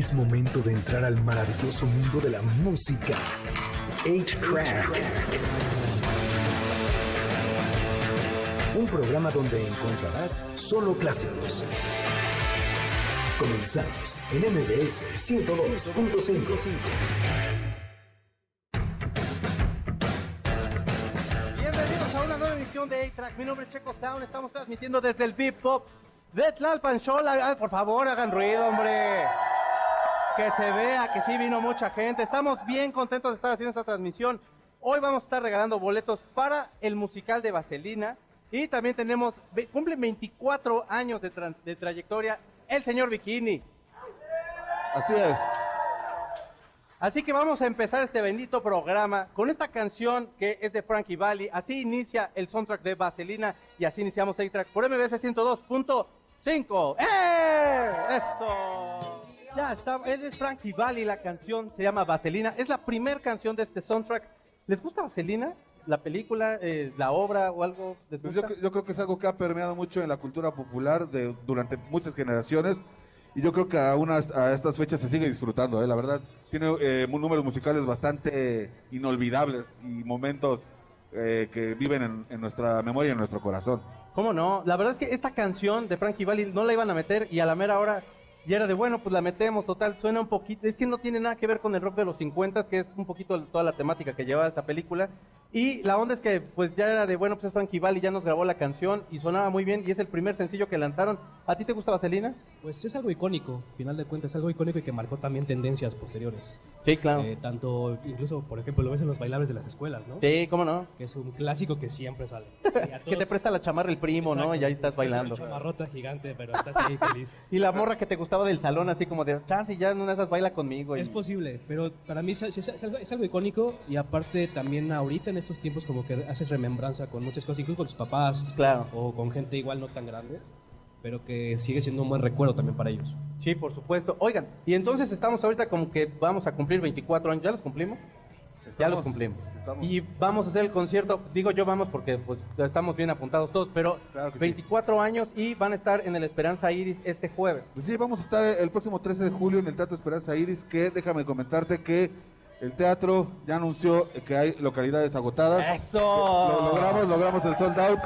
Es momento de entrar al maravilloso mundo de la música. 8-Track. Un programa donde encontrarás solo clásicos. Comenzamos en MBS 102.5. Bienvenidos a una nueva emisión de A-Track. Mi nombre es Checo Sound. Estamos transmitiendo desde el Bip Pop de Tlalpan Show. Por favor, hagan ruido, hombre. Que se vea que sí vino mucha gente. Estamos bien contentos de estar haciendo esta transmisión. Hoy vamos a estar regalando boletos para el musical de Vaselina. Y también tenemos, cumple 24 años de, trans- de trayectoria el señor Bikini. Así es. Así que vamos a empezar este bendito programa con esta canción que es de Frankie Valli. Así inicia el soundtrack de Vaselina y así iniciamos el track por MBS 102.5. ¡Eh! ¡Eso! Ya está, él es Frankie Valli, la canción se llama Vaselina. Es la primera canción de este soundtrack. ¿Les gusta Vaselina? ¿La película, eh, la obra o algo? ¿Les Pues gusta? yo, yo creo que es algo que ha permeado mucho en la cultura popular de, durante muchas generaciones y yo creo que aún hasta- a estas fechas se sigue disfrutando, ¿eh? la verdad. Tiene eh, números musicales bastante inolvidables y momentos eh, que viven en, en nuestra memoria y en nuestro corazón. ¿Cómo no? La verdad es que esta canción de Frankie Valli no la iban a meter y a la mera hora ya era de bueno, pues la metemos, total, suena un poquito, es que no tiene nada que ver con el rock de los 50, que es un poquito toda la temática que lleva esta película. Y la onda es que pues ya era de bueno, pues es Frankie Valli, ya nos grabó la canción y sonaba muy bien y es el primer sencillo que lanzaron. ¿A ti te gusta Vaselina? Pues es algo icónico, final de cuentas, es algo icónico y que marcó también tendencias posteriores. Sí, claro. Eh, tanto, incluso, por ejemplo, lo ves en los bailables de las escuelas, ¿no? Sí, ¿cómo no? Que es un clásico que siempre sale. A Que te todos- presta la chamarra el primo, ¿no? Exacto. Y ahí estás bailando. Una chamarrota gigante, pero estás ahí feliz. Y la morra que te gustaba del salón, así como de, chance, ya en una de esas baila conmigo. y- Es posible, pero para mí es, es- es algo, es algo icónico y aparte también ahorita en estos tiempos como que haces remembranza con muchas cosas, incluso con tus papás Claro. o con gente igual no tan grande, pero que sigue siendo un buen recuerdo también para ellos. Sí, por supuesto. Oigan, y entonces estamos ahorita como que vamos a cumplir 24 años. ¿Ya los cumplimos? ya los cumplimos. estamos- Y vamos a hacer el concierto. Digo yo vamos porque pues estamos bien apuntados todos, pero Claro que sí. 24 años y van a estar en el Esperanza Iris este jueves. Pues sí, vamos a estar el próximo 13 de julio en el Teatro Esperanza Iris, que déjame comentarte que el teatro ya anunció que hay localidades agotadas. ¡Eso! Lo logramos, logramos el sold out,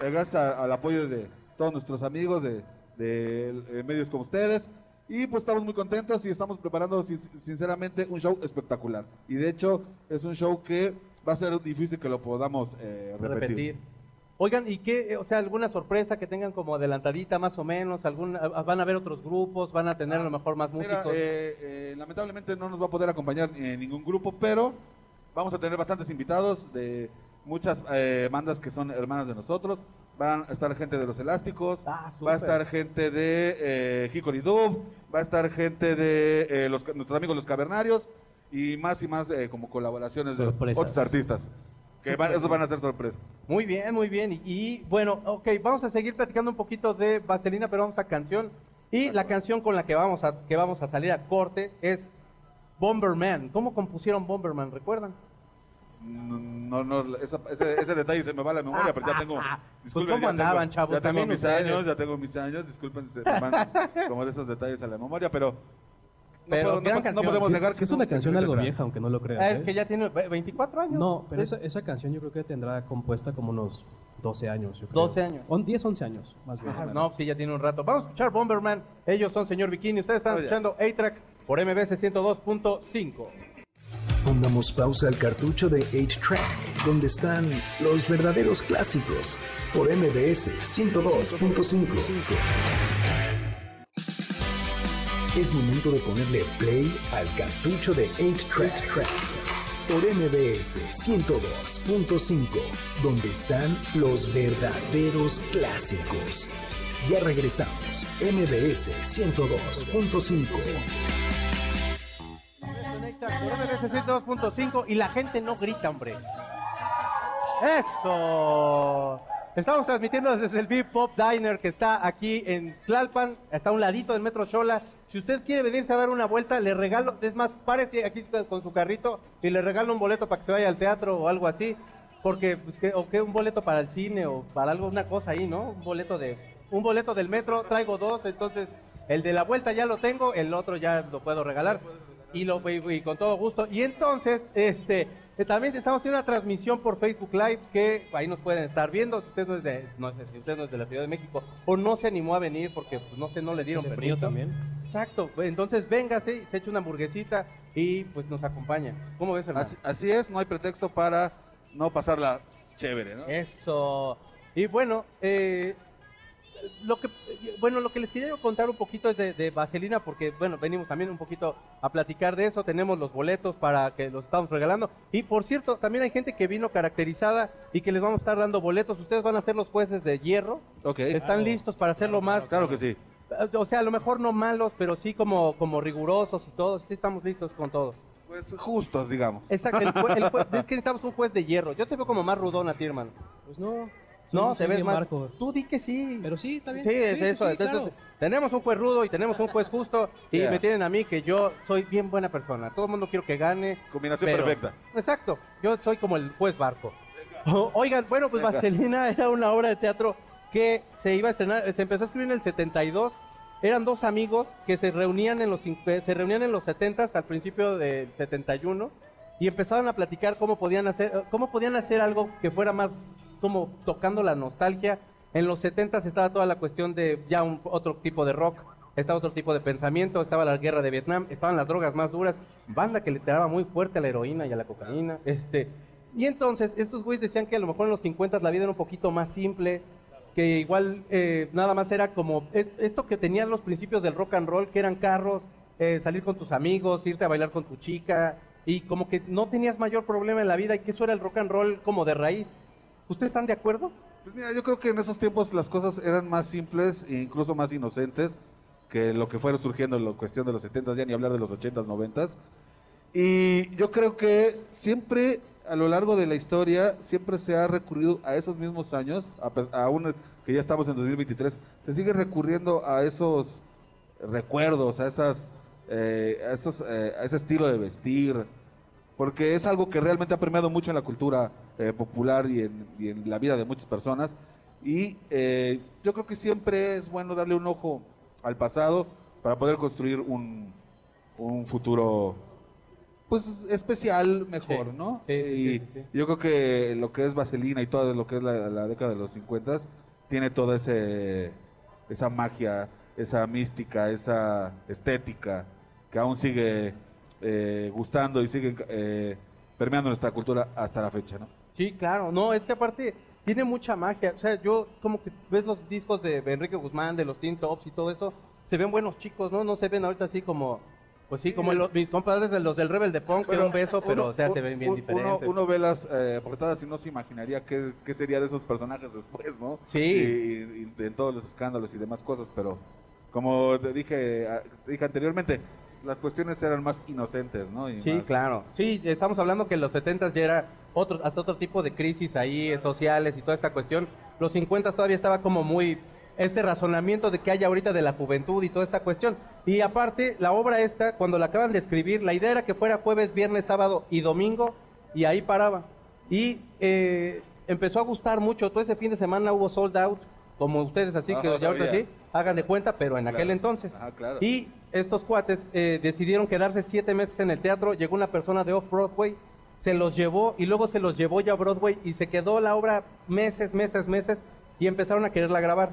eh, gracias a- al apoyo de todos nuestros amigos de, de, eh, medios como ustedes. Y pues estamos muy contentos y estamos preparando sin- sinceramente un show espectacular. Y de hecho es un show que va a ser difícil que lo podamos eh, repetir. repetir. Oigan, ¿y qué? eh, O sea, alguna sorpresa que tengan como adelantadita más o menos, algún, ah, van a haber otros grupos, van a tener a lo mejor más Mira, músicos. eh, eh, lamentablemente no nos va a poder acompañar en ningún grupo, pero vamos a tener bastantes invitados de muchas eh, bandas que son hermanas de nosotros. Van a estar gente de Los Elásticos, Ah, va a estar gente de eh, Hickory Dove, va a estar gente de eh, los, nuestros amigos los Cavernarios y más y más eh, como colaboraciones Sorpresas. de otros artistas. Que van, esos van a ser sorpresas. Muy bien, muy bien. Y, y, bueno, ok, vamos a seguir platicando un poquito de Vaselina, pero vamos a canción. Y la canción con la que vamos a, que vamos a salir a corte es Bomberman. ¿Cómo compusieron Bomberman? ¿Recuerdan? No, no, esa- ese, ese detalle se me va a la memoria, pero ya tengo. Pues, ¿cómo andaban, chavos? Ya tengo mis ustedes. años, ya tengo mis años, disculpen, se me van como de esos detalles a la memoria, pero. No, Pero puedo- no no canción. podemos negar sí que es una canción algo vieja, aunque no lo creas. Ah, ¿eh? es que ya tiene ve- 24 años. No, pero esa, esa canción yo creo que tendrá compuesta como unos 12 años. Yo creo. 12 años. On- 10, 11 años, más bien. Ajá, no, sí, ya tiene un rato. Vamos a escuchar Bomberman. Ellos son Señor Bikini. Ustedes están Oye. escuchando A-Track por MBS 102.5. Pongamos pausa al cartucho de 8-Track, donde están los verdaderos clásicos, por MBS 102.5. Es momento de ponerle play al cartucho de 8-Track, por MBS 102.5, donde están los verdaderos clásicos. Ya regresamos, MBS 102.5. Por MBS 102.5 y la gente no grita, hombre. ¡Eso! Estamos transmitiendo desde el Big Pop Diner que está aquí en Tlalpan, está a un ladito del Metro Chola. Si usted quiere venirse a dar una vuelta, le regalo, es más, párese aquí con su carrito y le regalo un boleto para que se vaya al teatro o algo así. Porque, pues, que, o que un boleto para el cine o para algo, una cosa ahí, ¿no? Un boleto de, un boleto del metro, traigo dos, entonces El de la vuelta ya lo tengo, el otro ya lo puedo regalar. Y, lo, y, y con todo gusto. Y entonces, este, eh, también estamos haciendo una transmisión por Facebook Live que ahí nos pueden estar viendo. Si usted no es de, no sé, si usted no es de la Ciudad de México o no se animó a venir porque pues, no sé, no le dieron permiso. también. Exacto. Entonces, véngase, se echa una hamburguesita y pues nos acompaña. ¿Cómo ves, hermano? Así, así es, no hay pretexto para no pasarla chévere, ¿no? Eso. Y bueno, eh, lo que bueno, lo que les quería contar un poquito es de, de Vaselina, porque bueno, venimos también un poquito a platicar de eso, tenemos los boletos para que los estamos regalando. Y por cierto, también hay gente que vino caracterizada y que les vamos a estar dando boletos. Ustedes van a ser los jueces de hierro. Ok, ¿Están listos para hacerlo más? claro que sí. O sea, a lo mejor no malos, pero sí como, como rigurosos y todo. Sí estamos listos con todo. Pues justos, digamos. Exacto, el jue- el jue- es que necesitamos un juez de hierro. Yo te veo como más rudón a ti, hermano. Pues no. No, te ves más. Marco. Tú di que sí. Pero sí, está bien. Sí, es eso. sí, entonces, claro. tenemos un juez rudo y tenemos un juez justo y Yeah. me tienen a mí que yo soy bien buena persona. Todo el mundo quiero que gane. Combinación pero- perfecta. Exacto. Yo soy como el juez barco. Oigan, bueno, pues Venga. Vaselina era una obra de teatro que se iba a estrenar, se empezó a escribir en el 72. Eran dos amigos que se reunían en los cincu- se reunían en los 70 al principio del 71 y empezaron a platicar cómo podían hacer cómo podían hacer algo que fuera más como tocando la nostalgia. En los 70 estaba toda la cuestión de ya un, otro tipo de rock, estaba otro tipo de pensamiento, estaba la guerra de Vietnam, estaban las drogas más duras, banda que le tiraba muy fuerte a la heroína y a la cocaína, este, y entonces estos güeyes decían que a lo mejor en los 50 la vida era un poquito más simple, que igual eh, nada más era como es- esto que tenían los principios del rock and roll, que eran carros, eh, salir con tus amigos, irte a bailar con tu chica, y como que no tenías mayor problema en la vida y que eso era el rock and roll como de raíz. ¿Ustedes están de acuerdo? Pues mira, yo creo que en esos tiempos las cosas eran más simples e incluso más inocentes que lo que fueron surgiendo en la cuestión de los 70 ya ni hablar de los 80s, 90s. Y yo creo que siempre a lo largo de la historia siempre se ha recurrido a esos mismos años, aún que ya estamos en 2023, se sigue recurriendo a esos recuerdos, a esas eh, a esos eh, a ese estilo de vestir, porque es algo que realmente ha permeado mucho en la cultura eh, popular y en, y en la vida de muchas personas. Y eh, yo creo que siempre es bueno darle un ojo al pasado para poder construir un, un futuro pues especial mejor, Sí. ¿no? Sí, sí, y sí, yo creo que lo que es Vaselina y todo lo que es la, la década de los 50 tiene toda ese esa magia, esa mística, esa estética que aún sigue eh, gustando y sigue eh, permeando nuestra cultura hasta la fecha, ¿no? Sí, claro. No, es que aparte tiene mucha magia. O sea, yo como que ves los discos de Enrique Guzmán, de los Teen Tops y todo eso, se ven buenos chicos, ¿no? No se ven ahorita así como, pues sí, como los, mis compadres de los del Rebel de Punk, que era un beso, pero uno- o sea, se ven bien un- diferentes. Uno, uno ve las eh, portadas y no se imaginaría qué, qué sería de esos personajes después, ¿no? Sí. Y, y de todos los escándalos y demás cosas, pero como te dije, dije anteriormente, las cuestiones eran más inocentes, ¿no? Y Sí, más- claro. Sí, estamos hablando que en los 70 ya era otro, hasta otro tipo de crisis ahí, eh, sociales y toda esta cuestión. Los 50 todavía estaba como muy este razonamiento de que hay ahorita de la juventud y toda esta cuestión. Y aparte, la obra esta, cuando la acaban de escribir, la idea era que fuera jueves, viernes, sábado y domingo, y ahí paraba. Y eh, empezó a gustar mucho. Todo ese fin de semana hubo sold out, como ustedes, así que Ajá, ya ahorita sí, hagan de cuenta, pero en aquel Claro. entonces. Ajá, claro. Y estos cuates eh, decidieron quedarse siete meses en el teatro. Llegó una persona de Off-Broadway, se los llevó y luego se los llevó ya a Broadway y se quedó la obra meses, meses, meses y empezaron a quererla grabar.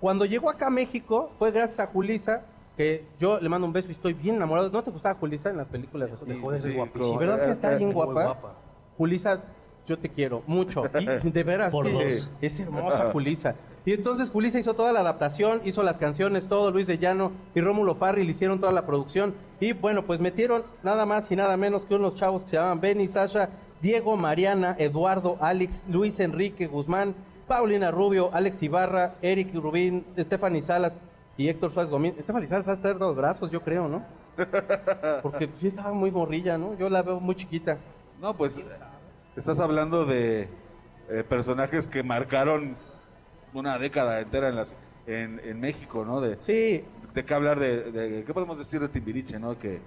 Cuando llegó acá a México fue gracias a Julisa, que yo le mando un beso y estoy bien enamorado. ¿No te gustaba Julisa en las películas? Dejó de ser Sí, guapísima. ¿Verdad que está bien guapa. Julisa, yo te quiero mucho. Y de veras, Por dos. es hermosa Julisa. Y entonces Julisa hizo toda la adaptación, hizo las canciones, todo, Luis de Llano y Rómulo Farril hicieron toda la producción. Y bueno, pues metieron nada más y nada menos que unos chavos que se llamaban Benny, Sasha, Diego, Mariana, Eduardo, Alex, Luis Enrique Guzmán, Paulina Rubio, Alex Ibarra, Eric Rubín, Stephanie Salas y Héctor Suárez Gomín. Stephanie Salas va a estar dos brazos, yo creo, ¿no? Porque sí estaba muy morrilla, ¿no? Yo la veo muy chiquita. No, pues estás hablando de eh, personajes que marcaron una década entera en, las, en, en México, ¿no? De, Sí, de qué hablar de, de- qué podemos decir de Timbiriche, ¿no? Que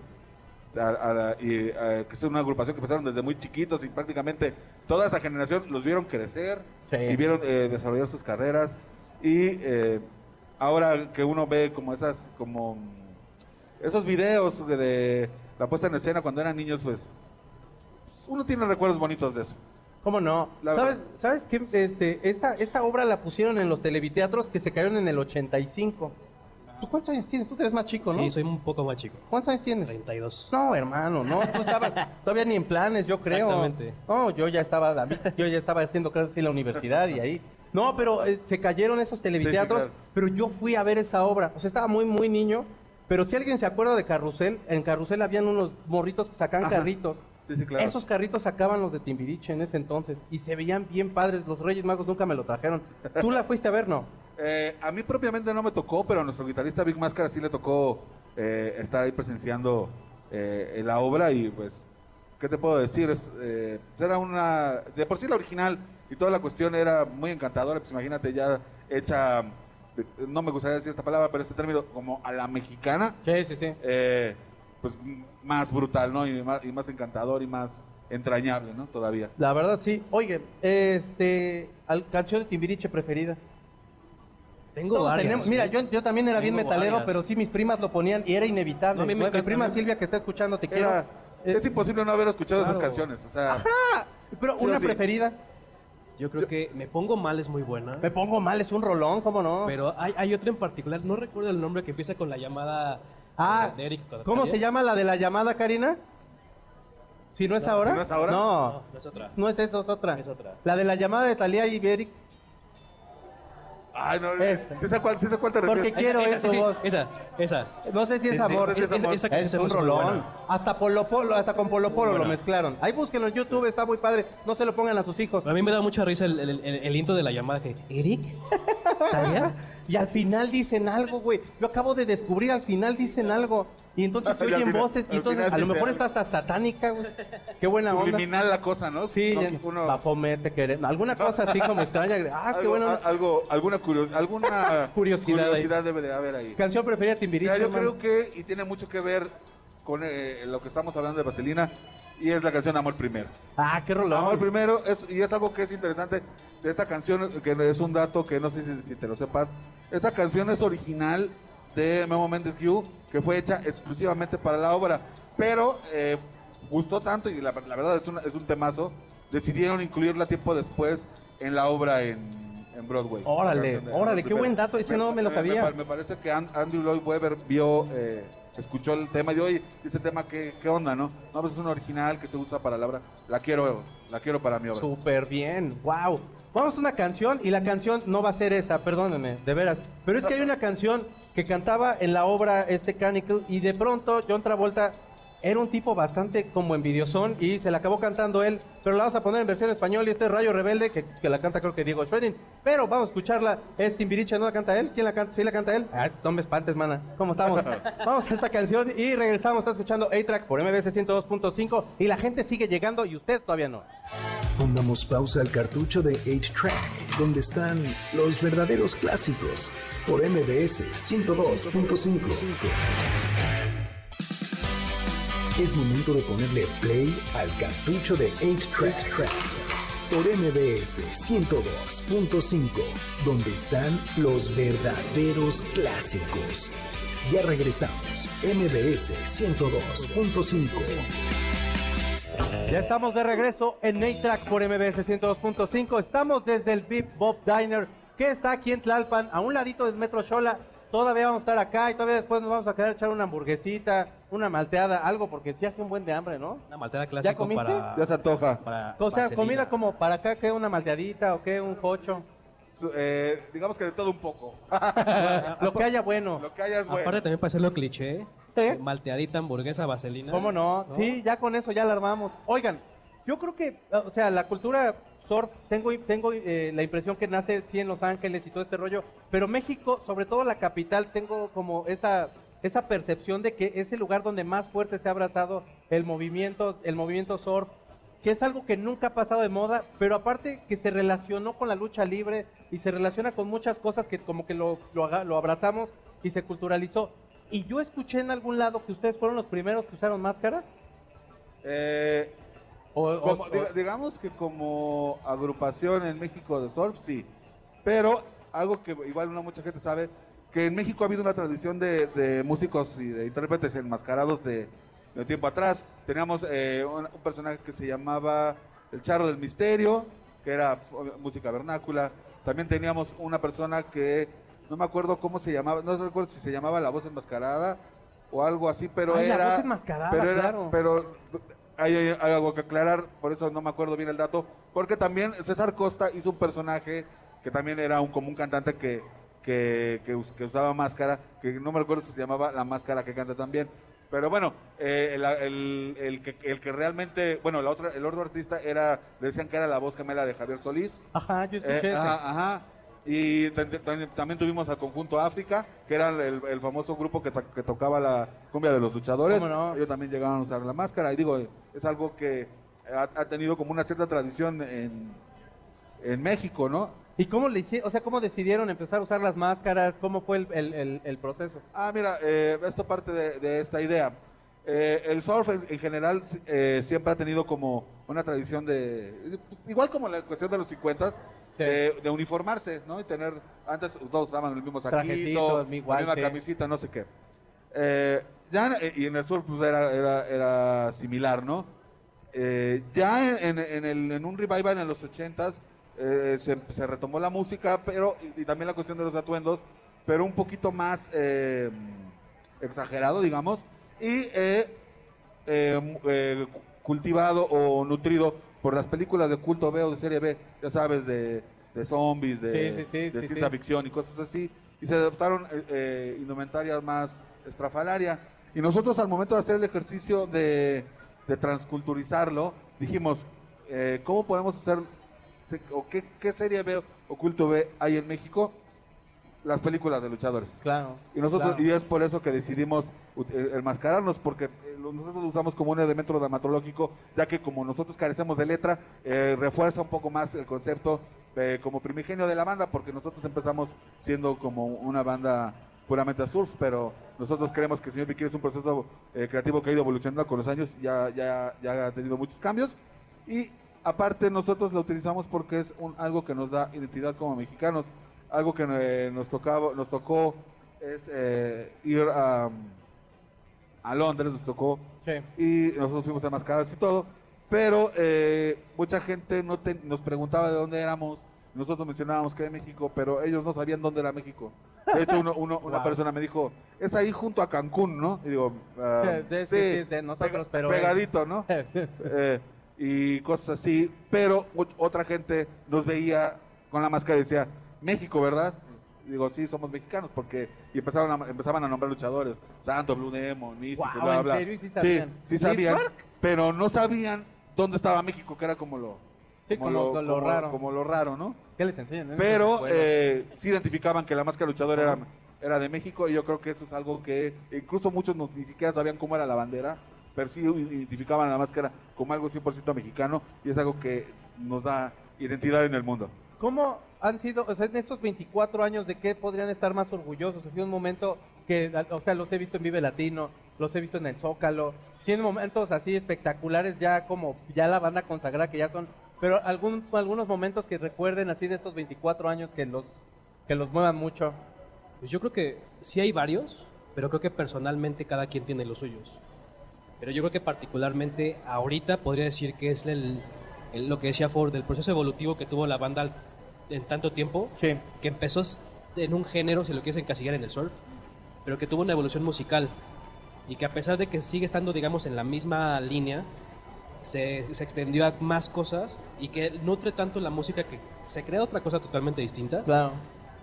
a- a y, que es una agrupación que empezaron desde muy chiquitos y prácticamente toda esa generación los vieron crecer Sí. y vieron eh, desarrollar sus carreras y eh, ahora que uno ve como esas, como esos videos de, de la puesta en escena cuando eran niños, pues uno tiene recuerdos bonitos de eso. ¿Cómo no? La ¿Sabes, verdad. ¿sabes qué? Este, esta, esta obra la pusieron en los televiteatros que se cayeron en el 85. ¿Tú cuántos años tienes? Tú eres más chico, ¿no? Sí, soy un poco más chico. ¿Cuántos años tienes? 32. No, hermano, no, tú estabas todavía ni en planes, yo creo. Exactamente. No, yo ya estaba, yo ya estaba haciendo clases en la universidad y ahí. No, pero eh, se cayeron esos televiteatros, claro. pero yo fui a ver esa obra. O sea, estaba muy, muy niño. Pero si alguien se acuerda de Carrusel, en Carrusel habían unos morritos que sacaban Ajá. carritos. Sí, sí, claro. Esos carritos sacaban los de Timbiriche en ese entonces y se veían bien padres. Los Reyes Magos nunca me lo trajeron. ¿Tú la fuiste a ver, no? Eh, a mí propiamente no me tocó, pero a nuestro guitarrista Big Máscara sí le tocó eh, estar ahí presenciando eh, la obra y pues, ¿qué te puedo decir? Es, era una, de por sí la original y toda la cuestión era muy encantadora, pues imagínate ya hecha, no me gustaría decir esta palabra, pero este término como a la mexicana, Sí, sí, sí. Eh, pues más brutal, ¿no? Y más, y más encantador y más entrañable, ¿no? Todavía. La verdad, sí. Oye, este, al- canción de Timbiriche preferida. Tengo Todos varias. tenemos- mira, ¿eh? yo, yo también era bien metalero, varias. pero sí mis primas lo ponían y era inevitable. No, a mí me Mi prima mí- Silvia que está escuchando, te quiero. Era- Eh, es imposible no haber escuchado esas canciones, o sea... ah, pero Sí, una sí. preferida. Yo creo que Me Pongo Mal es muy buena. Me pongo mal, es un rolón, ¿cómo no? Pero hay, hay otra en particular, no recuerdo el nombre, que empieza con la llamada ah, de Eric ¿cómo se llama la de la llamada, Karina? ¿Si no es ahora? ¿si no es ahora? No, No, no es otra. no es esa, es otra. Es otra. La de la llamada de Talía y Eric. Ay, no, Esta. sí sé cuál, sí sé cuál te Porque refieres. quiero esa, esa, sí, esa, esa. No sé si es amor. es Esa- esa Es se un hizo muy rolón. buena. Hasta Polo Polo, hasta con Polo Polo lo mezclaron. Ahí búsquenlo en YouTube, está muy padre. No se lo pongan a sus hijos. A mí me da mucha risa el, el, el- el intro de la llamada que... ¿Eric? Y al final dicen algo, güey. Yo acabo de descubrir, al final dicen algo. Y entonces se oyen final- voces. Y entonces a lo mejor está hasta satánica, güey. Qué buena onda. Subliminal la cosa, ¿no? Sí, No, uno- queremos. Alguna cosa así como extraña. Ah, qué algo, onda. algo, alguna alguna Curiosidad curiosidad debe de haber ahí. Canción preferida Timbiriche. Yo creo que, y tiene mucho que ver con eh, lo que estamos hablando de Vaselina, y es la canción Amor Primero. Ah, qué rolón. Amor Primero, es, y es algo que es interesante de esta canción, que es un dato que no sé si, si te lo sepas. Esa canción es original de Memo Mendes Q, que fue hecha exclusivamente para la obra, pero eh, gustó tanto, y la, la verdad es, una- es un temazo, decidieron incluirla tiempo después en la obra en, en Broadway. Órale, de órale, qué buen dato, ese no me lo sabía. pa- Me, parece que An- Andrew Lloyd Webber vio, eh, escuchó el tema y hoy ese tema, ¿qué, ¿qué onda, no? No, pues es un original que se usa para la obra. La quiero, la quiero para mi obra. Súper bien, wow. Vamos a una canción y la canción no va a ser esa, perdónenme, de veras. Pero es que hay una canción que cantaba en la obra este Canicle y de pronto John Travolta era un tipo bastante como envidiosón y se la acabó cantando él, pero la vamos a poner en versión español y este es Rayo Rebelde que, que la canta creo que Diego Schwerin, pero vamos a escucharla, es Timbiriche, ¿no la canta él? ¿Quién la canta? ¿Sí la canta él? Ah, no me espantes, mana, ¿cómo estamos? vamos a esta canción y regresamos, está escuchando A-Track por MBS 102.5 y la gente sigue llegando y usted todavía no. Pongamos pausa al cartucho de 8-Track, donde están los verdaderos clásicos, por MBS 102.5. Es momento de ponerle play al cartucho de 8-Track, por MBS 102.5, donde están los verdaderos clásicos. Ya regresamos, MBS 102.5. Ya estamos de regreso en Nate Track por MBS 102.5. Estamos desde el Bip Bob Diner, que está aquí en Tlalpan, a un ladito del Metro Xola. Todavía vamos a estar acá y todavía después nos vamos a quedar a echar una hamburguesita, una malteada, algo, porque sí hace un buen de hambre, ¿no? Una malteada clásica comiste? para... Ya se antoja. para O sea, vaselina. comida como para acá, que una malteadita o que un cocho. Eh, digamos que de todo un poco. Lo que haya bueno. Lo que haya es bueno. Aparte también para hacerlo cliché, ¿Eh? malteadita, hamburguesa, vaselina. ¿Cómo no? Sí, ya con eso ya la armamos. Oigan, yo creo que, o sea, la cultura surf, tengo, tengo eh, la impresión que nace sí en Los Ángeles y todo este rollo, pero México, sobre todo la capital, tengo como esa esa percepción de que es el lugar donde más fuerte se ha abrazado el movimiento, el movimiento surf, que es algo que nunca ha pasado de moda, pero aparte que se relacionó con la lucha libre y se relaciona con muchas cosas que como que lo, lo, lo abrazamos y se culturalizó. Y yo escuché en algún lado que ustedes fueron los primeros que usaron máscaras. Eh, O, o- como- o- diga- digamos que como agrupación en México de surf, sí. Pero algo que igual no mucha gente sabe que en México ha habido una tradición de, de músicos y de intérpretes enmascarados de, de tiempo atrás. Teníamos eh, un, un personaje que se llamaba el Charro del Misterio, que era música vernácula. También teníamos una persona que no me acuerdo cómo se llamaba, no recuerdo si se llamaba La Voz Enmascarada o algo así, pero Ay, La era... Voz Enmascarada, pero era- claro. pero hay, hay- algo que aclarar, por eso no me acuerdo bien el dato, porque también César Costa hizo un personaje que también era un común cantante que, que, que us- que usaba máscara, que no me recuerdo si se llamaba La Máscara que canta también. Pero bueno, eh, el, el- el que, el que realmente, bueno, la otra, el otro artista era, decían que era la voz gemela de Javier Solís. Ajá, yo escuché Eh, ajá, ajá. Y también, tuvimos al conjunto África, que era el, el famoso grupo que, to- que tocaba la cumbia de los luchadores. ¿Cómo no? Ellos también llegaron a usar la máscara. Y digo, es algo que ha, ha tenido como una cierta tradición en, en México, ¿no? ¿Y cómo le hicieron? O sea, ¿cómo decidieron empezar a usar las máscaras? ¿Cómo fue el, el- el- el proceso? Ah, mira, eh, esto parte de, de esta idea. Eh, el surf en, en general eh, siempre ha tenido como una tradición de, igual como la cuestión de los 50, Sí. de, de uniformarse, ¿no? Y tener, antes todos usaban el mismo saquito, mi la misma camisita, no sé qué. Eh, ya, en- y en el surf pues, era, era, era similar, ¿no? Eh, ya en, en el, en un revival en los 80s eh, se, se retomó la música, pero y, y también la cuestión de los atuendos, pero un poquito más eh, exagerado, digamos, y eh, eh, eh, cultivado o nutrido por las películas de culto B o de serie B, ya sabes, de, de zombies, de, Sí, sí, sí, de sí, ciencia ficción y cosas así, y se adoptaron eh, eh, indumentarias más estrafalaria. Y nosotros al momento de hacer el ejercicio de, de transculturizarlo, dijimos, eh, ¿cómo podemos hacer, se- o qué, qué serie B o culto B hay en México? Las películas de luchadores. Claro. Y nosotros claro. y es por eso que decidimos eh, enmascararnos porque eh, nosotros lo usamos como un elemento dramatológico, ya que como nosotros carecemos de letra, eh, refuerza un poco más el concepto eh, como primigenio de la banda, porque nosotros empezamos siendo como una banda puramente surf, pero nosotros creemos que Señor Vicky es un proceso eh, creativo que ha ido evolucionando con los años, ya, ya, ya ha tenido muchos cambios y aparte nosotros lo utilizamos porque es un, algo que nos da identidad como mexicanos, algo que eh, nos tocaba, nos tocó es eh, ir a, a Londres, nos tocó Sí. y nosotros fuimos enmascarados y todo, pero eh, mucha gente no te- nos preguntaba de dónde éramos, nosotros mencionábamos que de México, pero ellos no sabían dónde era México. De hecho, uno, uno- una Wow. persona me dijo, es ahí junto a Cancún, ¿no? Y digo, ah, Sí, sí, de nosotros, pero- pegadito, ¿no? Eh, y cosas así, pero ot- otra gente nos veía con la máscara y decía, México, ¿verdad? Digo, sí, somos mexicanos, porque y empezaron a, empezaban a nombrar luchadores, Santo, Blue Demon, Místico, bla, ¿en bla. serio? ¿Y sí sabían? sí, sabían, ¿Liz pero no sabían dónde estaba México, que era como lo, Sí, como lo- lo raro. como lo raro, ¿no? ¿Qué les enseñan? eh? Pero Bueno. eh, sí identificaban que la máscara luchador era, era de México y yo creo que eso es algo que incluso muchos no- ni siquiera sabían cómo era la bandera, pero sí identificaban la máscara como algo 100% mexicano y es algo que nos da identidad en el mundo. ¿Cómo han sido, o sea, en estos 24 años, de qué podrían estar más orgullosos? Ha sido un momento que, o sea, los he visto en Vive Latino, los he visto en el Zócalo, tienen momentos así espectaculares ya como, ya la banda consagrada que ya son, pero algún, algunos momentos que recuerden así de estos 24 años que los, que los muevan mucho. Pues yo creo que sí hay varios, pero creo que personalmente cada quien tiene los suyos. Pero yo creo que particularmente ahorita podría decir que es el, el- lo que decía Ford, del proceso evolutivo que tuvo la banda en tanto tiempo, Sí. que empezó en un género, si lo quieres encasillar en el surf, pero que tuvo una evolución musical y que a pesar de que sigue estando, digamos, en la misma línea, se, se extendió a más cosas y que nutre tanto la música que se crea otra cosa totalmente distinta Claro.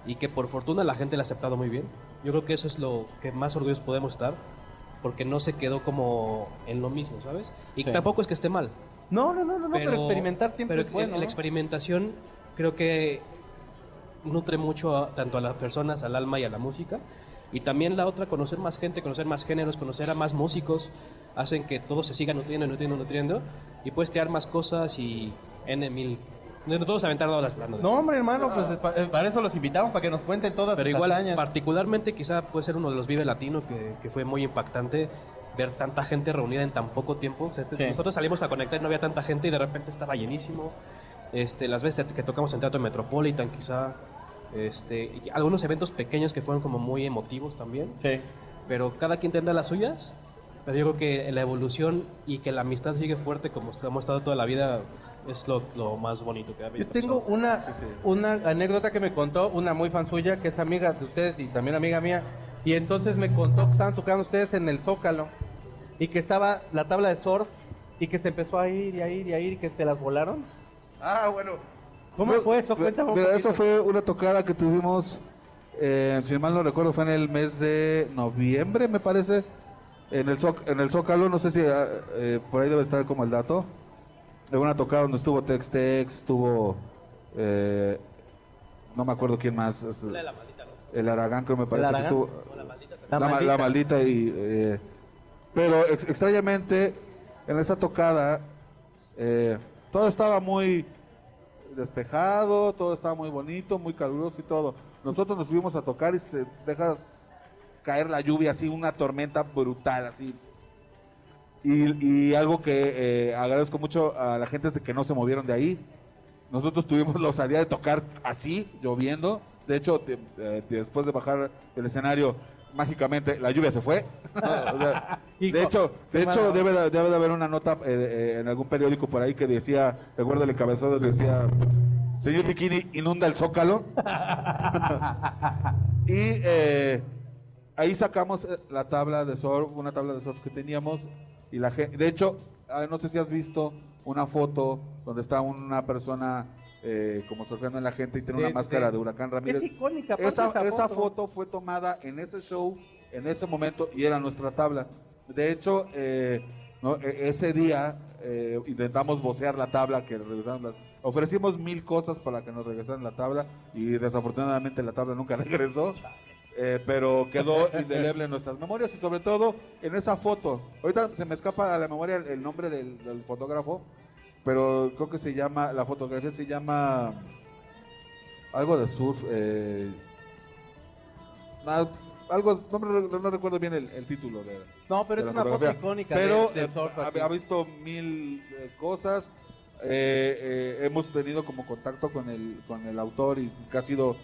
y que por fortuna la gente la ha aceptado muy bien. Yo creo que eso es lo que más orgullosos podemos estar, porque no se quedó como en lo mismo, ¿sabes? Y Sí. tampoco es que esté mal. No, no, no, no, no, pero, experimentar siempre pero es bueno. en- en ¿no? la experimentación creo que nutre mucho a- tanto a las personas, al alma y a la música. Y también la otra, conocer más gente, conocer más géneros, conocer a más músicos, hacen que todo se siga nutriendo, nutriendo, nutriendo. Y puedes crear más cosas y N mil... No podemos aventar todas las planas. No, hombre, hermano, pues es pa- para eso los invitamos, para que nos cuenten todas Pero igual, hazañas. particularmente quizá puede ser uno de los Vive Latino que, que fue muy impactante ver tanta gente reunida en tan poco tiempo. O sea, este- Sí. Nosotros salimos a conectar y no había tanta gente y de repente estaba llenísimo. Este, las veces que tocamos en Teatro Metropolitan quizá. Este, y algunos eventos pequeños que fueron como muy emotivos también. Sí. Pero cada quien tendrá las suyas. Pero yo creo que la evolución y que la amistad sigue fuerte como hemos estado toda la vida es lo, lo más bonito que ha habido. Yo tengo una, una anécdota que me contó una muy fan suya, que es amiga de ustedes y también amiga mía. Y entonces me contó que estaban tocando ustedes en el Zócalo y que estaba la tabla de surf y que se empezó a ir y a ir y a ir y que se las volaron. Ah, bueno. ¿Cómo Bueno, fue eso? mira, Cuéntame mira, eso fue una tocada que tuvimos, eh, si mal no recuerdo, fue en el mes de noviembre, me parece, en el, Zóc- en el Zócalo, no sé si ah, eh, por ahí debe estar como el dato, de una tocada donde estuvo Tex Tex, estuvo, eh, no me acuerdo quién más, es- el Aragán creo me parece que Aragán? estuvo, La la, ma- maldita. la maldita y eh, pero ex- extrañamente en esa tocada eh, todo estaba muy despejado todo estaba muy bonito muy caluroso y todo nosotros nos subimos a tocar y se dejas caer la lluvia así una tormenta brutal así y, algo que eh, agradezco mucho a la gente es de que no se movieron de ahí nosotros tuvimos la osadía de tocar así, lloviendo. De hecho, eh, después de bajar del escenario, mágicamente la lluvia se fue. O sea, Hijo, de hecho, de hecho debe, de- debe de haber una nota eh, eh, en algún periódico por ahí que decía, recuerdo el encabezado que decía, señor Bikini inunda el zócalo. y eh, ahí sacamos eh, la tabla de surf, una tabla de surf que teníamos y la gente, de hecho, no sé si has visto una foto donde está una persona eh, como surfeando en la gente y tiene Sí, una máscara sí. de Huracán Ramírez. Es icónica, Esa, esa esa foto. foto fue tomada en ese show, en ese momento, y era nuestra tabla. De hecho, eh, e- ese día eh, intentamos vocear la tabla, que regresaron las- ofrecimos mil cosas para que nos regresaran la tabla, y desafortunadamente la tabla nunca regresó. eh, pero quedó indeleble en nuestras memorias y sobre todo en esa foto. Ahorita se me escapa a la memoria el, nombre del, fotógrafo, pero creo que se llama, la fotografía se llama algo de surf. Algo, no, no recuerdo bien el, el título de, No, pero de es la una foto icónica Pero de- eh, surf ha, ha visto mil eh, cosas. eh, eh, hemos tenido como contacto con el, con el autor y que ha sido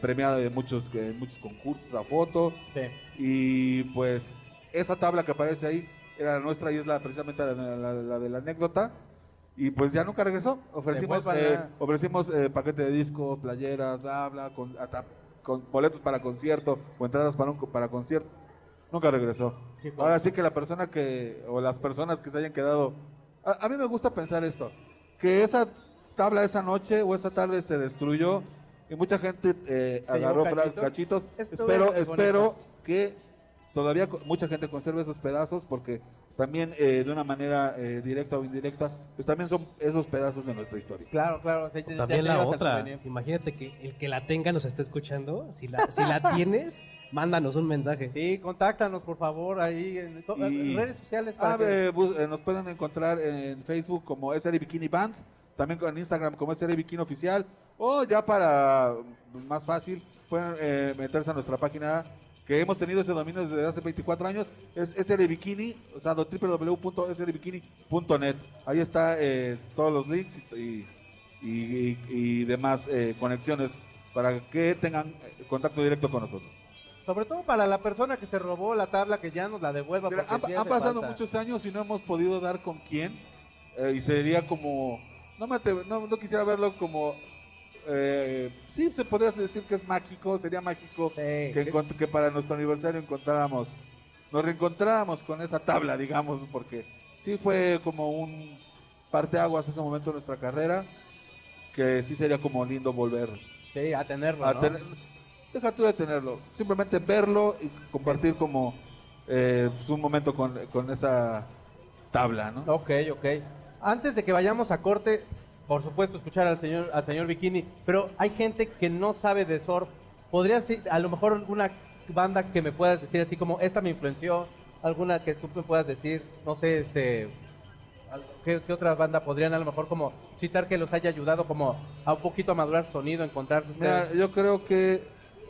premiada de muchos, muchos concursos a foto. Sí. Y pues esa tabla que aparece ahí era la nuestra y es la, precisamente la, la- la de la anécdota. Y pues ya nunca regresó. Ofrecimos, eh, ofrecimos eh, paquete de disco, playeras, bla, bla, con, hasta con boletos para concierto o entradas para, un, para concierto. Nunca regresó. Sí, pues. Ahora sí que la persona que, o las personas que se hayan quedado. A, a mí me gusta pensar esto: que esa tabla esa noche o esa tarde se destruyó y mucha gente eh, agarró cachitos. cachitos. Espero, espero que todavía mucha gente conserve esos pedazos porque también eh, de una manera eh, directa o indirecta, pues también son esos pedazos de nuestra historia. Claro, claro. o sea, También te la otra. Imagínate que el que la tenga nos esté escuchando. Si la, si la tienes, mándanos un mensaje. Sí, contáctanos por favor ahí en, Y- en redes sociales. para Ah, que- eh, eh, nos pueden encontrar en Facebook como SR Bikini Band, también en Instagram como SR Bikini Oficial, o ya para más fácil, pueden eh, meterse a nuestra página que hemos tenido ese dominio desde hace 24 años, es SR Bikini, o sea, www.srbikini.net. Ahí está eh, todos los links y, y, y- y demás eh, conexiones para que tengan eh, contacto directo con nosotros. Sobre todo para la persona que se robó la tabla, que ya nos la devuelva. Han, sí han hace pasado falta. muchos años y no hemos podido dar con quién. eh, y sería como. No, me atre- no, no quisiera verlo como. Eh, sí, se podría decir que es mágico. Sería mágico Sí, que, sí. encont- que para nuestro aniversario encontráramos. Nos reencontráramos con esa tabla, digamos, porque sí fue como un parteaguas ese momento de nuestra carrera. Que sí sería como lindo volver Sí, a tenerlo. a ¿no? tener- deja tú de tenerlo, simplemente verlo y compartir como eh, un momento con, con esa tabla, ¿no? Ok, ok. Antes de que vayamos a corte, por supuesto, escuchar al señor, al señor Bikini, pero hay gente que no sabe de surf. ¿Podrías, a lo mejor, alguna banda que me puedas decir así como, esta me influenció? ¿Alguna que tú me puedas decir? No sé, este... ¿Qué, qué otra banda podrían a lo mejor como citar que los haya ayudado como a un poquito a madurar sonido, encontrar Mira, yo creo que,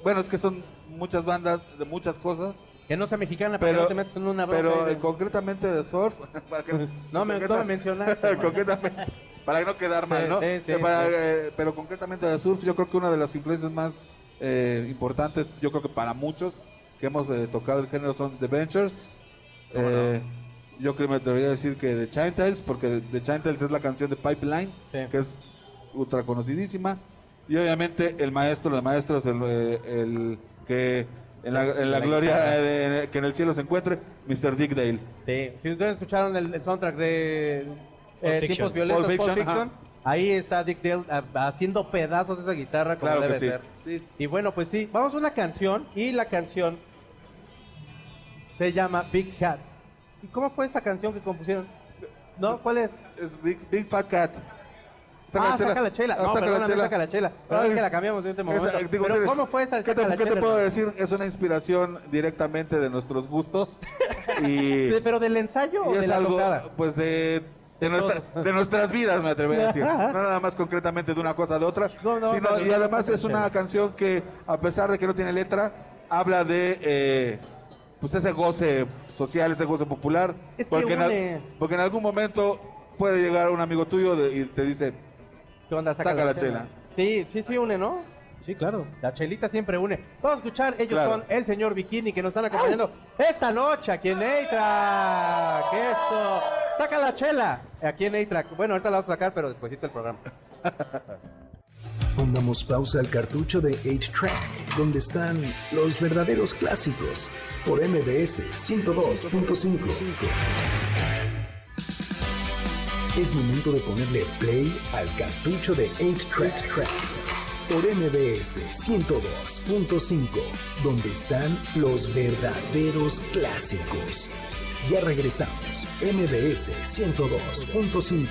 bueno, es que son muchas bandas de muchas cosas, que no sea mexicana, pero, pero, no te metes en una pero de- eh, concretamente de surf, para que- no, me, concreta- mencionaste. concretamente, para no quedar mal, ¿no? sí, sí, Eh, para, sí. eh, pero concretamente de surf, yo creo que una de las influencias más eh, importantes, yo creo que para muchos que hemos eh, tocado el género son The Ventures. Yo creo que me atrevería a decir que The Chinatales, porque The Chinatales es la canción de Pipeline, que es ultra conocidísima. Y obviamente el maestro de maestros, el, eh, el que en la, en la La gloria, que en el cielo se encuentre, Mr. Dick Dale. Sí, si ustedes escucharon el, el soundtrack de eh. Tiempos Violentos, Pulp Pulp Fiction, ahí está Dick Dale ah, haciendo pedazos de esa guitarra como Claro debe sí. ser. Sí. Y bueno, pues sí, vamos a una canción y la canción se llama Big Cat. ¿Y cómo fue esta canción que compusieron? ¿No? ¿Cuál es? Es Big, Big Fat Cat. ah, saca la chela. Ah, No, saca la perdóname, chela. saca la chela. Perdón Ay, que la cambiamos de este esa- momento. digo, Pero ¿cómo fue esta ¿Qué te, la qué te puedo decir? Es una inspiración directamente de nuestros gustos. y, De- ¿Pero del ensayo o y de es la algo, tocada? pues, de, de, nuestra- de nuestras vidas, me atrevería a decir. No nada más concretamente de una cosa de otra. No, no, sino- no, y además es una canción que, a pesar de que no tiene letra, habla de... eh, pues ese goce social, ese goce popular, Es que porque, en, porque en algún momento puede llegar un amigo tuyo de- y te dice, ¿Qué onda? Saca la chela. Sí, sí, sí une, ¿no? Sí, claro. La chelita siempre une. Vamos a escuchar, ellos Claro. son el señor Bikini que nos están acompañando esta noche aquí en A-Track. Eso. Saca la chela aquí en A-Track. Bueno, ahorita la vamos a sacar, pero despuésito el programa. Pongamos pausa al cartucho de 8-Track, donde están los verdaderos clásicos, por MBS 102.5. Es momento de ponerle play al cartucho de 8-Track, por MBS 102.5, donde están los verdaderos clásicos. Ya regresamos, MBS 102.5.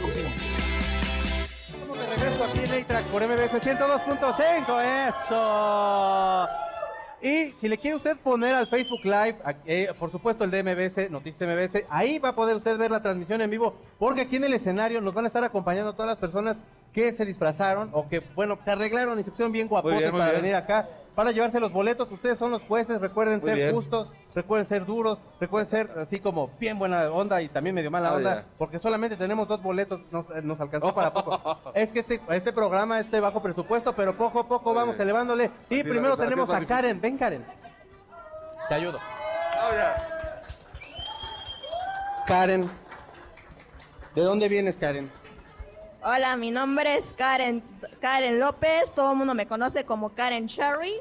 Estamos de regreso aquí en A-Track por MBS 102.5. Eso. Y si le quiere usted poner al Facebook Live, eh, por supuesto el de MBS, Noticias MBS, ahí va a poder usted ver la transmisión en vivo, porque aquí en el escenario nos van a estar acompañando todas las personas que se disfrazaron o que, bueno, se arreglaron y se pusieron bien guapotes bien, para bien. venir acá, para llevarse los boletos. Ustedes son los jueces, recuerden Muy ser bien. justos, recuerden ser duros, recuerden ser así como bien buena onda y también medio mala Oh, onda, porque solamente tenemos dos boletos, nos, eh, nos alcanzó para poco. Es que este, este programa es de bajo presupuesto, pero poco a poco vamos bien. elevándole. Y Así primero tenemos a Karen. Ven, Karen. Te ayudo. "Oh, ya". Karen. ¿De dónde vienes, Karen? Hola, mi nombre es Karen, Karen López, todo el mundo me conoce como Karen Cherry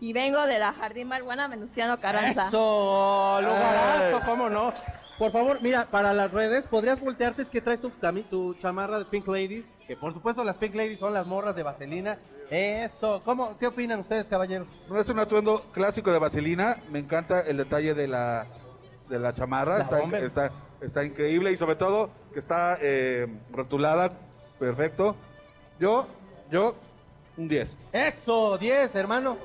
y vengo de la Jardín Balbuena Venustiano Carranza. Eso, lugarazo, Ay. cómo no. Por favor, mira, para las redes, ¿podrías voltearte? Es que traes tu, tu chamarra de Pink Ladies, que por supuesto las Pink Ladies son las morras de Vaselina. Eso, ¿cómo, ¿qué opinan ustedes, caballeros? No es un atuendo clásico de Vaselina. Me encanta el detalle de la, de la chamarra. La está, está, está increíble y sobre todo que está eh, rotulada. Perfecto. Yo, yo, un 10. Eso, 10, hermano.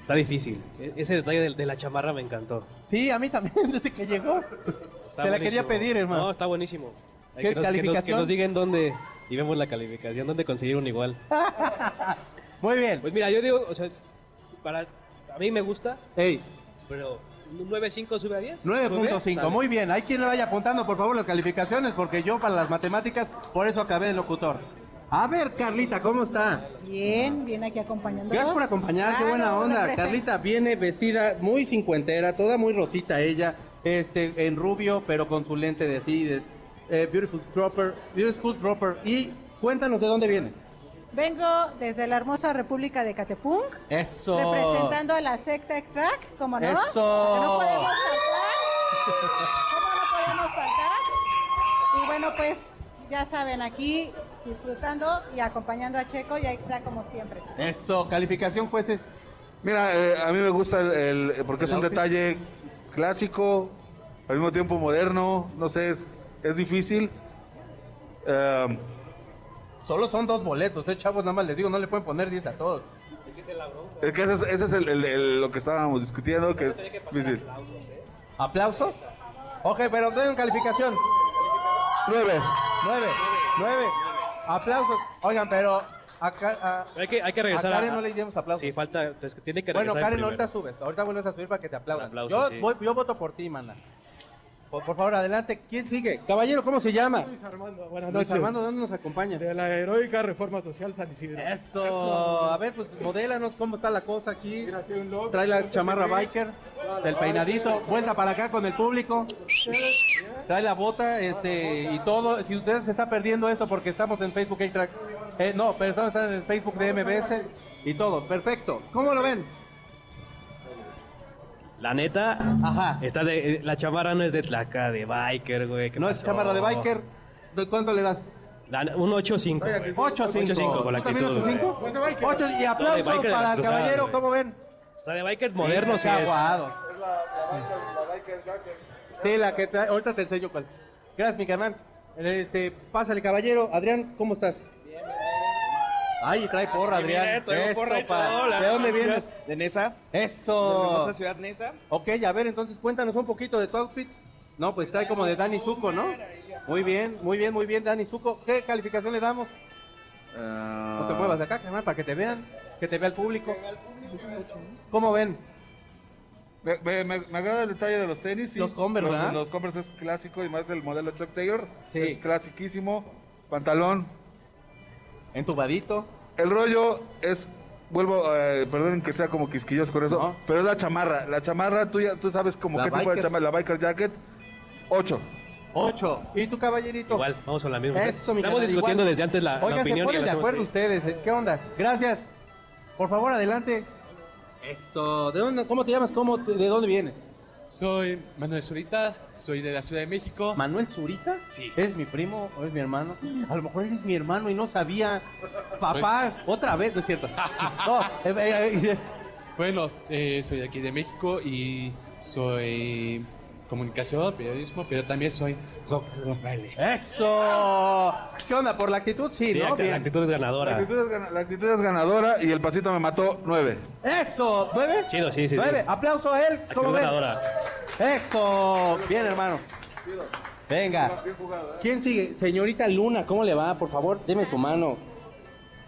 Está difícil. E- Ese detalle de, de la chamarra me encantó. Sí, a mí también, desde que llegó. Está Te la buenísimo. quería pedir, hermano. No, está buenísimo. ¿Qué que, nos, que nos- calificación? que nos digan dónde y vemos la calificación, dónde conseguir un igual. Muy bien. Pues mira, yo digo, o sea, para a mí me gusta, Ey, pero 9.5 sube a 10. 9.5, Sale. muy bien. Hay quien le vaya apuntando, por favor, las calificaciones, porque yo para las matemáticas, por eso acabé de locutor. A ver, Carlita, ¿cómo está? Bien, bien aquí acompañando. Gracias por acompañar, qué buena onda. Carlita viene vestida muy cincuentera, toda muy rosita ella, este, en rubio, pero con su lente de así, de eh, Beautiful Dropper, Beautiful Dropper. Y cuéntanos de dónde viene. Vengo desde la hermosa República de Catepunk, Eso. representando a la secta Extract, ¿cómo no? Eso. Que no podemos faltar. ¿Cómo no podemos faltar? Y bueno, pues ya saben, aquí disfrutando y acompañando a Checo y a Extract como siempre. Eso, calificación jueces. Mira, eh, a mí me gusta el, el- porque ¿El es un outfit? detalle clásico, al mismo tiempo moderno. No sé, es, es difícil. Eh, Solo son dos boletos, eh, chavos, nada más les digo, no le pueden poner 10 a todos. es que ese es, ese es el- el- el- lo que estábamos discutiendo, que es difícil. ¿Aplausos? Ok, pero den calificación. Nueve. Nueve, nueve. Aplausos. Oigan, pero acá, a, Hay que, hay que regresar a Karen a- no le dimos aplausos. Sí, falta, es que tiene que bueno, regresar Karen, primero. ahorita subes. Ahorita vuelves a subir para que te aplaudan. Yo, sí. voy- yo voto por ti, mana. Por, por favor, adelante. ¿Quién sigue? Caballero, ¿cómo se llama? Luis Armando, buenas Luis noches. Armando, ¿dónde nos acompaña? De la heroica Reforma Social San Isidro. Eso. A ver, pues modélanos cómo está la cosa aquí. Un logo. Trae la chamarra biker, del peinadito, vuelta para acá con el público. Trae la bota, este, y todo. Si ustedes se está perdiendo esto porque estamos en Facebook A-Track. Eh, no, pero estamos en el Facebook de MBS y todo. Perfecto. ¿Cómo lo ven? La neta, Ajá. está de, la chamarra no es de tlaca, de biker, güey. ¿qué No es pasó? chamarra de biker. ¿De cuánto le das? La- un 8-5. güey. 8-5. 8-5 con la ¿Tú también actitud, güey. 8-5? 8 y biker de las para el caballero. güey. ¿Cómo ven? O sea, de biker moderno sí es. aguado. Sí, la que trae, ahorita te enseño cuál. Gracias, mi canal. Este, pásale, caballero. Adrián, ¿cómo estás? Ay, trae porra, Sí, mira, Adrián. traigo Eso, porra y pa. todo, la ¿De dónde ciudad vienes? De Nesa. De la Eso. ciudad Nesa. Ok, a ver, entonces cuéntanos un poquito de tu outfit. No, pues trae como de Dani Zuko, ¿no? Muy bien, muy bien, muy bien, Dani Zuko. ¿Qué calificación le damos? No te muevas de acá, canal, para que te vean, que te vea el público. ¿Cómo ven? Me, me- me- me agrada el detalle de los tenis. sí. Los Converse, los, ¿verdad? los Converse es clásico y más el modelo Chuck Taylor. Sí. Es clasiquísimo. Pantalón. Entubadito. El rollo es, vuelvo, eh, perdonen que sea como quisquilloso con eso, No. pero es la chamarra. La chamarra, tú, ya, tú sabes como La qué tipo de chamarra, la biker jacket. 8. Ocho. ¿Y tu caballerito? Igual, vamos con la misma. Eso, mi Estamos canal, discutiendo igual. desde antes la, la Oigan, opinión. se ponen de acuerdo de- ustedes. ¿eh? ¿Qué onda? Gracias. Por favor, adelante. Eso. ¿De dónde, ¿Cómo te llamas? ¿Cómo te- ¿De dónde vienes? Soy Manuel Zurita, soy de la Ciudad de México. ¿Manuel Zurita? Sí. ¿Eres mi primo o eres mi hermano? A lo mejor eres mi hermano y no sabía. Papá, otra vez, no es cierto. No, eh, eh, eh, Bueno, eh, soy de aquí de México y soy comunicación, periodismo, pero también soy baile. ¡Eso! ¿Qué onda? ¿Por la actitud? Sí, Sí, ¿no? la, Bien. la actitud es La ganadora. actitud, es, gana- la actitud es ganadora y el pasito me mató 9. ¡Eso! ¿Nueve? Chido, sí, sí, sí. ¡Nueve! ¡Aplauso a él! ¿Cómo ven? ganadora. ¡Eso! Bien, hermano. Venga. ¿Quién sigue? Señorita Luna, ¿cómo le va? Por favor, deme su mano.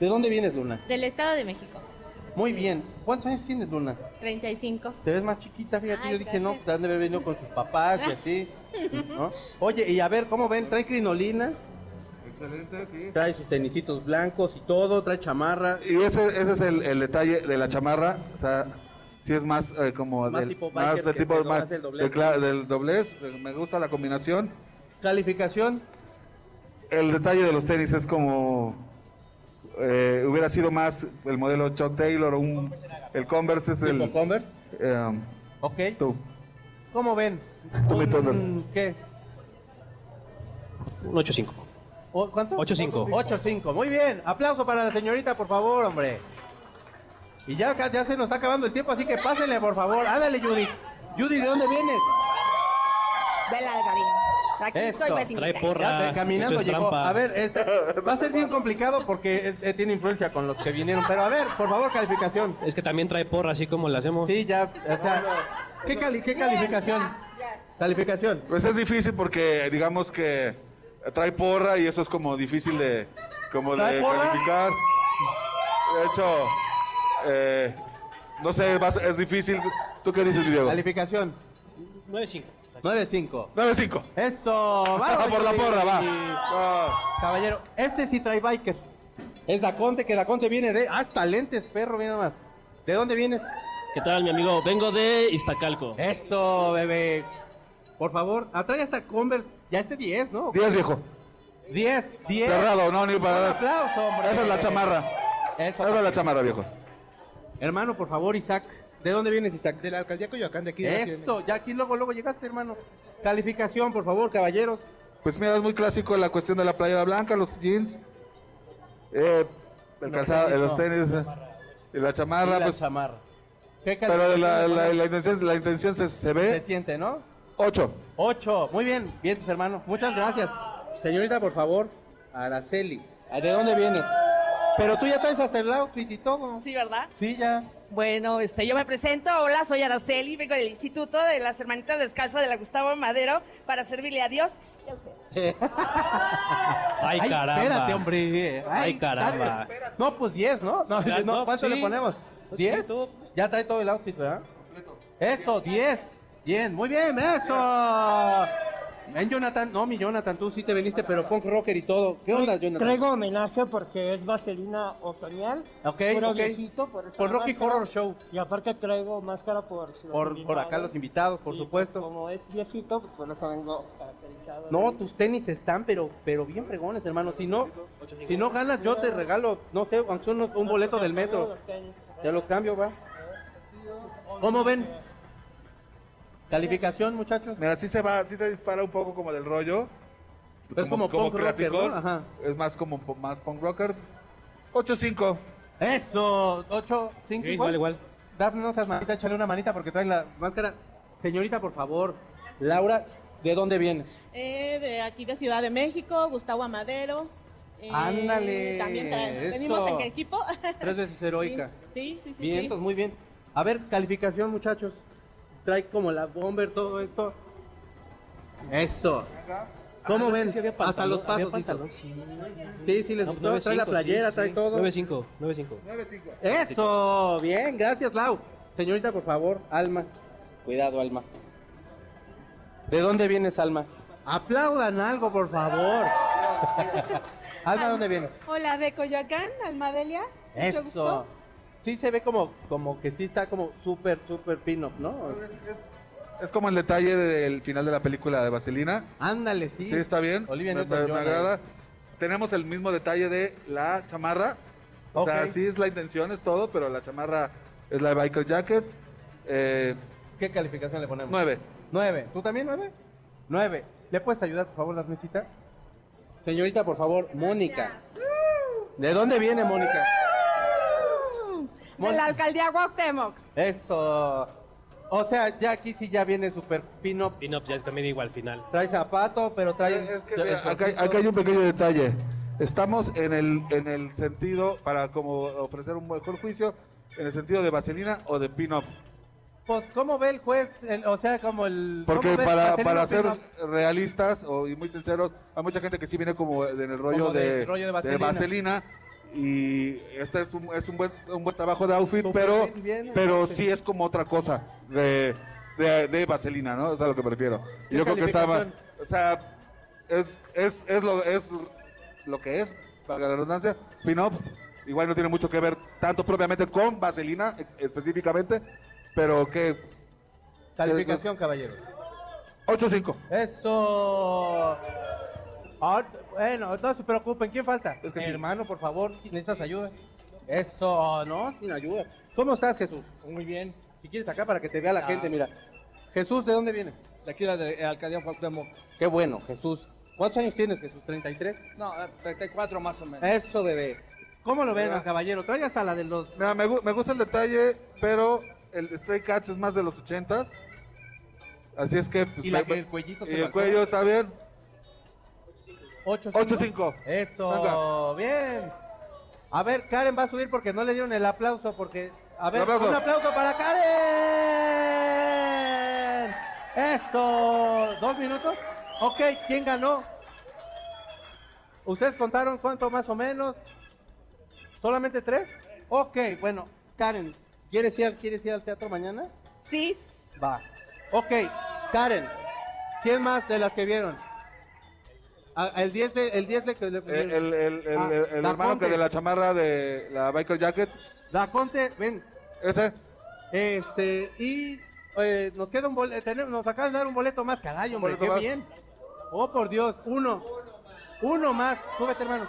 ¿De dónde vienes, Luna? Del Estado de México, Muy bien. ¿Cuántos años tienes, Luna? 35. Te ves más chiquita, fíjate. Ay, Yo dije, no, gracias. pues han de haber venido con sus papás y así. ¿no? Oye, y a ver, ¿cómo ven? Trae crinolina, Excelente, sí. trae sus tenisitos blancos y todo, trae chamarra. Y ese, ese es el, el detalle de la chamarra. O sea, sí es más eh, como Más del, tipo más del tipo más, doblez. del doblez. eh, Me gusta la combinación. Calificación, El detalle de los tenis es como eh, hubiera sido más el modelo Chuck Taylor o un el Converse es el Converse. eh, Ok. tú. ¿Cómo ven? Un-. ¿Qué? Un 8-5. ¿O- ¿Cuánto? 8-5. 8-5. Muy bien. Aplauso para la señorita, por favor, hombre. Y ya, ya se nos está acabando el tiempo, así que pásenle, por favor. Ándale, Judy. Judy, ¿de dónde vienes? Del Algarín. Aquí Eso, soy. Trae porra. Ya te- caminando es llegó. trampa. A ver, este, va a ser bien complicado porque eh, eh, tiene influencia con los que vinieron. Pero a ver, por favor, calificación. Es que también trae porra, así como le hacemos. Sí, ya, o sea, ¿qué, cali- qué calificación? Calificación. Pues es difícil porque digamos que trae porra y eso es como difícil de como ¿Trae de calificar. De hecho, eh, no sé, ser- es difícil. ¿Tú qué dices, Diego? Calificación. 9-5. 9-5. 9-5. Eso, vamos. Por la porra, va. Ah. Caballero, este sí trae biker. Es Daconte, que Daconte viene de. Ah, hasta lentes, perro, mira nomás. ¿De dónde vienes? ¿Qué tal, mi amigo? Vengo de Iztacalco. Eso, bebé. Por favor, atrae hasta Converse. Ya este 10, ¿no? 10, viejo. 10, 10. Cerrado, no, ni Un para. aplauso, hombre. Esa es la chamarra. Eso. Esa es la chamarra, viejo. Hermano, por favor, Isaac. ¿De dónde vienes, Isaac? De la alcaldía Coyoacán, de aquí de. Eso, ya aquí luego, luego llegaste, hermano. Calificación, por favor, caballeros. Pues mira, es muy clásico la cuestión de la playera blanca, los jeans, eh, el calzado, los no. tenis eh, y la Y chamarra, la pues. chamarra. ¿Qué Pero la, la, la intención, la intención se, se Se ve siente, ¿no? 8. 8. Muy bien, bien, tus hermanos. Muchas gracias. Señorita, por favor, Araceli. ¿De dónde vienes? Pero tú ya traes hasta el outfit y todo. Sí, ¿verdad? Sí, ya. Bueno, este, yo me presento. Hola, soy Araceli, vengo del Instituto de las Hermanitas Descalzas de la Gustavo Madero para servirle a Dios y a usted. Ay, caramba. Espérate, hombre. Ay, caramba. date. No, pues 10, ¿no? No, Ya, no, no, ¿Cuánto sí. le ponemos? Pues ¿10? sí, tú. Ya trae todo el outfit, ¿verdad? Eso, 10. Bien, muy bien, eso. Ven, Jonathan. No, mi Jonathan, tú sí te viniste, pero punk rocker y todo. ¿Qué onda, Jonathan? Traigo homenaje porque es vaselina otoñal. Ok, puro ok. viejito, por, eso Por Rocky máscara. Horror Show. Y aparte traigo máscara por... Por, por acá los invitados, por Y, supuesto. Como es viejito, pues por eso vengo caracterizado. No, tus tenis están, pero, pero bien fregones, hermano. Si no, si no ganas, yo te regalo, no sé, aunque unos- un boleto del metro. Te los cambio, va. ¿Cómo ven? ¿Calificación, muchachos? Mira, sí se va, sí se dispara un poco como del rollo. Es como punk rocker, ¿no? Ajá. Es más como más punk rocker. 8-5. Eso, 8, 5, Sí, igual, igual. Dafne, no seas manita, échale una manita porque trae la máscara. Señorita, por favor. Laura, ¿de dónde viene? Eh, de aquí de Ciudad de México, Gustavo Amadero. Eh, Ándale, También traen- eso. venimos en equipo. Tres veces heroica. Sí, sí, sí. Bien, sí. pues muy bien. A ver, calificación, muchachos. Trae como la bomber, todo esto. Eso. ¿Cómo Ah, ven? sí Hasta los pasos. pantalón, sí. Sí, sí, les No, gustó. Trae la 9.5, playera, sí, trae sí. todo. 9.5, 9.5. Eso, bien, gracias, Lau. Señorita, por favor, Alma. Cuidado, Alma. ¿De dónde vienes, Alma? Aplaudan algo, por favor. Alma, ¿dónde vienes? Hola, de Coyoacán, Almadelia. Mucho Eso. gusto. Sí se ve como, como que sí está como súper, súper pin-up, ¿no? Es como el detalle del final de la película de Vaselina. Ándale, sí. Sí, está bien. Olivia me, me- me agrada. Tenemos el mismo detalle de la chamarra. O sea, sí es la intención, es todo, pero la chamarra es la biker jacket. Eh, ¿Qué calificación le ponemos? Nueve. Nueve. ¿Tú también nueve? Nueve. ¿Le puedes ayudar, por favor, las mesitas? Señorita, por favor, Mónica. ¿De dónde viene Mónica? De la alcaldía Cuauhtémoc. Eso. O sea, ya aquí sí ya viene super pin-up. Pin-up ya es también igual al final. Trae zapato, pero trae... Es que, mira, acá, hay- acá hay un pequeño detalle. Estamos en el, en el sentido, para como ofrecer un mejor juicio, en el sentido de vaselina o de pin-up. Pues, ¿cómo ve el juez? El- o sea, como el... Porque ¿cómo ve para, Vaselina para ser realistas o, y muy sinceros, hay mucha gente que sí viene como en el rollo, Como de- de, rollo de de vaselina. Y este es un, es un, buen, un buen trabajo de outfit, pero, bien, bien, pero sí es como otra cosa de, de, de vaselina, ¿no? Es a lo que me refiero. Y ¿Qué yo creo que estaba, o sea, es, es, es, lo, es lo que es, para la redundancia, spin-off. Igual no tiene mucho que ver tanto propiamente con vaselina e- específicamente, pero que... Calificación, caballero. 8-5. Eso. Ah, bueno, no se preocupen, ¿quién falta? Hermano, por favor, necesitas ayuda. Eso, no, sin ayuda. ¿Cómo estás, Jesús? Muy bien. Si quieres acá para que te vea la Ah. gente, mira. Jesús, ¿de dónde vienes? De aquí de, de Alcaldía Cuauhtémoc. Qué bueno, Jesús. ¿Cuántos años tienes, Jesús? ¿33? No, eh, 34 más o menos. Eso, bebé. ¿Cómo lo ven, caballero? Trae hasta la de los... Mira, me, me gusta el detalle, pero el Stray Cats es más de los 80s. Así es que... pues, Y la me- que el cuellito y se el marcó. cuello está bien. 8 8-5. Eso, Venga. bien. A ver, Karen va a subir porque no le dieron el aplauso porque... A ver, Un aplauso. un aplauso para Karen. Eso, dos minutos. Ok, ¿quién ganó? ¿Ustedes contaron cuánto más o menos? ¿Solamente tres? Ok, bueno, Karen, ¿quieres ir, al- ¿quieres ir al teatro mañana? Sí. Va. Ok, Karen, ¿quién más de las que vieron? Ah, el 10 de, el 10 de que le El, el, el, el- Ah, el hermano que de la chamarra de la biker jacket. Daconte, ven. Ese. Este, y eh, nos queda un boleto, nos acaban de dar un boleto más, caray, hombre, boleto qué más. bien. Oh, por Dios, uno. Uno más, súbete, hermano.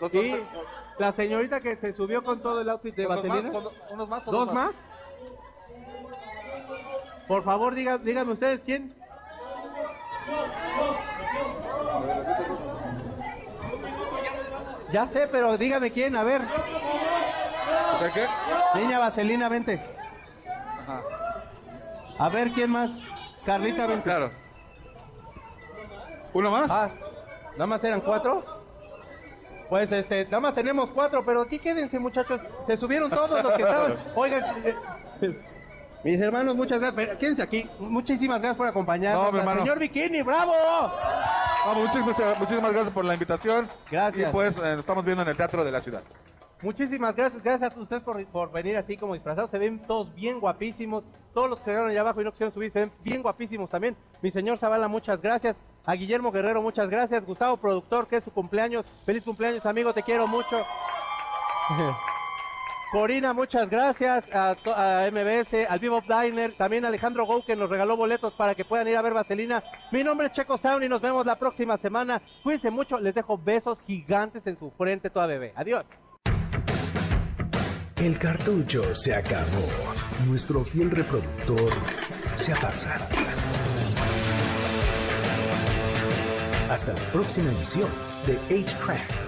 Dos- Y la señorita que se subió con todo el outfit de ¿Son dos más? Vaselina. ¿Son do- unos más o ¿Dos dos más? Por favor, diga, díganme ustedes quién. Ya sé, pero dígame quién, a ver. ¿De qué? Niña Vaselina, vente. A ver, ¿quién más? Carlita, vente. Claro. ¿Uno más? Ah, ¿nada más eran cuatro? Pues, este, nada más tenemos cuatro, pero aquí quédense, muchachos. Se subieron todos los que estaban. Oigan, eh, mis hermanos, muchas gracias. Quédense aquí. Muchísimas gracias por acompañarnos. No, mi hermano. Señor Bikini, bravo. Vamos, muchísimas, muchísimas gracias por la invitación. Gracias. Y pues eh, nos estamos viendo en el Teatro de la Ciudad. Muchísimas gracias, gracias a ustedes por, por venir así como disfrazados. Se ven todos bien guapísimos. Todos los que quedaron allá abajo y no quisieron subir se ven bien guapísimos también. Mi señor Zavala, muchas gracias. A Guillermo Guerrero, muchas gracias. Gustavo, productor, que es su cumpleaños. Feliz cumpleaños, amigo, te quiero mucho. Corina, muchas gracias. A, MBS, al Vivo Diner, también a Alejandro Gou que nos regaló boletos para que puedan ir a ver Vaselina. Mi nombre es Checo Sound y nos vemos la próxima semana. Cuídense mucho, les dejo besos gigantes en su frente toda bebé. Adiós. El cartucho se acabó. Nuestro fiel reproductor se apaga. Hasta la próxima emisión de 8-Track,